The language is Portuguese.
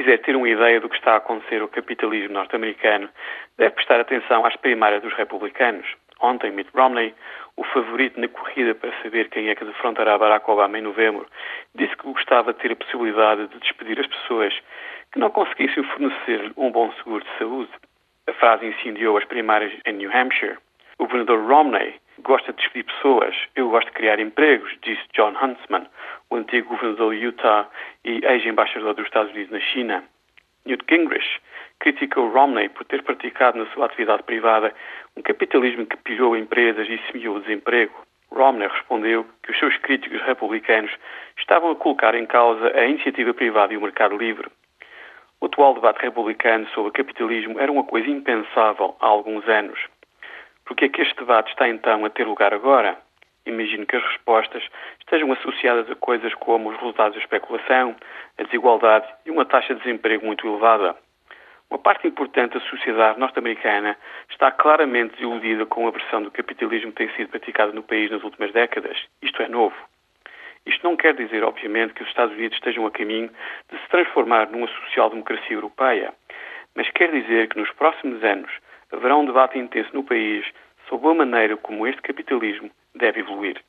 quiser ter uma ideia do que está a acontecer ao capitalismo norte-americano, deve prestar atenção às primárias dos republicanos. Ontem, Mitt Romney, o favorito na corrida para saber quem é que defrontará Barack Obama em novembro, disse que gostava de ter a possibilidade de despedir as pessoas que não conseguissem fornecer um bom seguro de saúde. A frase incendiou as primárias em New Hampshire. O governador Romney gosta de despedir pessoas, eu gosto de criar empregos, disse John Huntsman, o antigo governador de Utah e ex-embaixador dos Estados Unidos na China. Newt Gingrich criticou Romney por ter praticado na sua atividade privada um capitalismo que pilhou empresas e semeou o desemprego. Romney respondeu que os seus críticos republicanos estavam a colocar em causa a iniciativa privada e o mercado livre. O atual debate republicano sobre o capitalismo era uma coisa impensável há alguns anos. Por que é que este debate está então a ter lugar agora? Imagino que as respostas estejam associadas a coisas como os resultados da especulação, a desigualdade e uma taxa de desemprego muito elevada. Uma parte importante da sociedade norte-americana está claramente desiludida com a versão do capitalismo que tem sido praticada no país nas últimas décadas. Isto é novo. Isto não quer dizer, obviamente, que os Estados Unidos estejam a caminho de se transformar numa social-democracia europeia, mas quer dizer que nos próximos anos haverá um debate intenso no país sobre a maneira como este capitalismo deve evoluir.